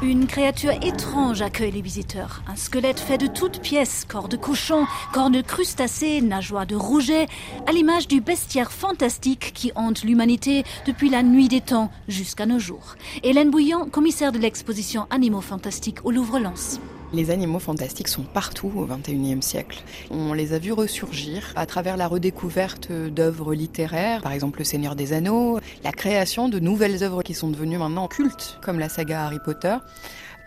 Une créature étrange accueille les visiteurs. Un squelette fait de toutes pièces, corps de cochon, cornes de crustacés, nageoires de rouget, à l'image du bestiaire fantastique qui hante l'humanité depuis la nuit des temps jusqu'à nos jours. Hélène Bouillon, commissaire de l'exposition Animaux fantastiques au Louvre-Lens. Les animaux fantastiques sont partout au XXIe siècle. On les a vus ressurgir à travers la redécouverte d'œuvres littéraires, par exemple Le Seigneur des Anneaux, la création de nouvelles œuvres qui sont devenues maintenant cultes, comme la saga Harry Potter.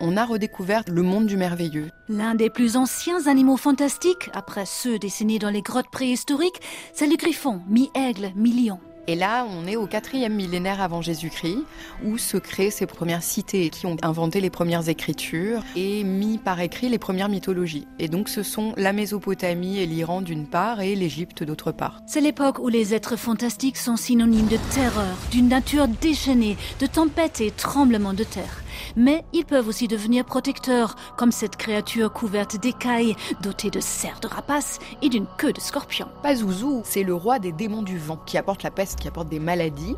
On a redécouvert le monde du merveilleux. L'un des plus anciens animaux fantastiques, après ceux dessinés dans les grottes préhistoriques, c'est le griffon, mi-aigle, mi-lion. Et là, on est au quatrième millénaire avant Jésus-Christ, où se créent ces premières cités qui ont inventé les premières écritures et mis par écrit les premières mythologies. Et donc, ce sont la Mésopotamie et l'Iran d'une part et l'Égypte d'autre part. C'est l'époque où les êtres fantastiques sont synonymes de terreur, d'une nature déchaînée, de tempêtes et tremblements de terre mais ils peuvent aussi devenir protecteurs, comme cette créature couverte d'écailles, dotée de serres de rapaces et d'une queue de scorpion. Pazuzu, c'est le roi des démons du vent, qui apporte la peste, qui apporte des maladies.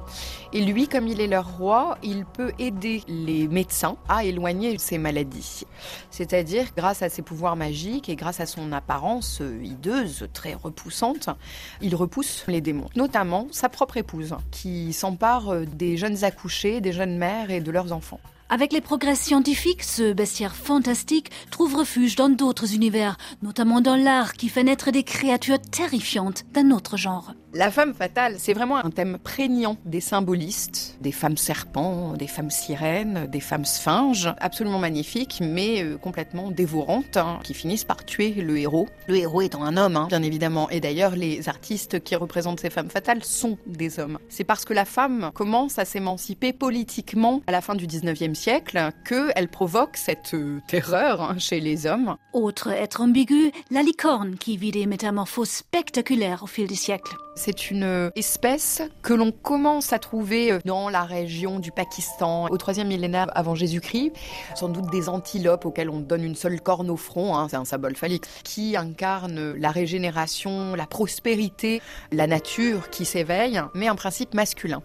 Et lui, comme il est leur roi, il peut aider les médecins à éloigner ces maladies. C'est-à-dire, grâce à ses pouvoirs magiques et grâce à son apparence hideuse, très repoussante, il repousse les démons. Notamment sa propre épouse, qui s'empare des jeunes accouchés, des jeunes mères et de leurs enfants. Avec les progrès scientifiques, ce bestiaire fantastique trouve refuge dans d'autres univers, notamment dans l'art qui fait naître des créatures terrifiantes d'un autre genre. La femme fatale, c'est vraiment un thème prégnant des symbolistes, des femmes serpents, des femmes sirènes, des femmes sphinges, absolument magnifiques, mais euh, complètement dévorantes, hein, qui finissent par tuer le héros. Le héros étant un homme, hein, bien évidemment. Et d'ailleurs, les artistes qui représentent ces femmes fatales sont des hommes. C'est parce que la femme commence à s'émanciper politiquement à la fin du 19e siècle qu'elle provoque cette euh, terreur hein, chez les hommes. Autre être ambigu, la licorne qui vit des métamorphoses spectaculaires au fil des siècles. C'est une espèce que l'on commence à trouver euh, dans la région du Pakistan au troisième millénaire avant Jésus-Christ. Sans doute des antilopes auxquelles on donne une seule corne au front, hein, c'est un symbole phallique, qui incarne la régénération, la prospérité, la nature qui s'éveille, mais un principe masculin.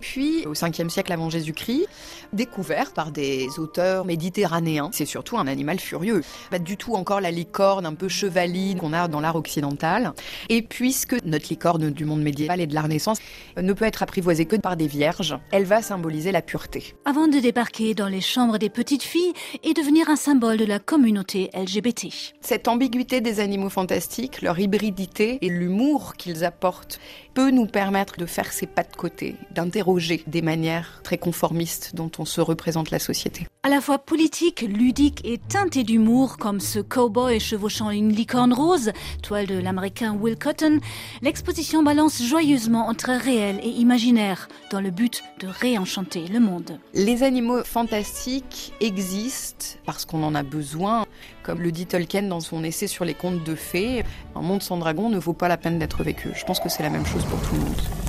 Puis, au 5e siècle avant Jésus-Christ, découvert par des auteurs méditerranéens, c'est surtout un animal furieux. Pas du tout encore la licorne un peu chevaline qu'on a dans l'art occidental. Et puisque notre licorne du monde médiéval et de la Renaissance, ne peut être apprivoisée que par des vierges. Elle va symboliser la pureté. Avant de débarquer dans les chambres des petites filles et devenir un symbole de la communauté LGBT. Cette ambiguïté des animaux fantastiques, leur hybridité et l'humour qu'ils apportent peut nous permettre de faire ses pas de côté, d'interroger des manières très conformistes dont on se représente la société. À la fois politique, ludique et teinté d'humour, comme ce cowboy chevauchant une licorne rose, toile de l'américain Will Cotton, l'exposition balance joyeusement entre réel et imaginaire, dans le but de réenchanter le monde. Les animaux fantastiques existent parce qu'on en a besoin. Comme le dit Tolkien dans son essai sur les contes de fées, un monde sans dragon ne vaut pas la peine d'être vécu. Je pense que c'est la même chose pour tout le monde.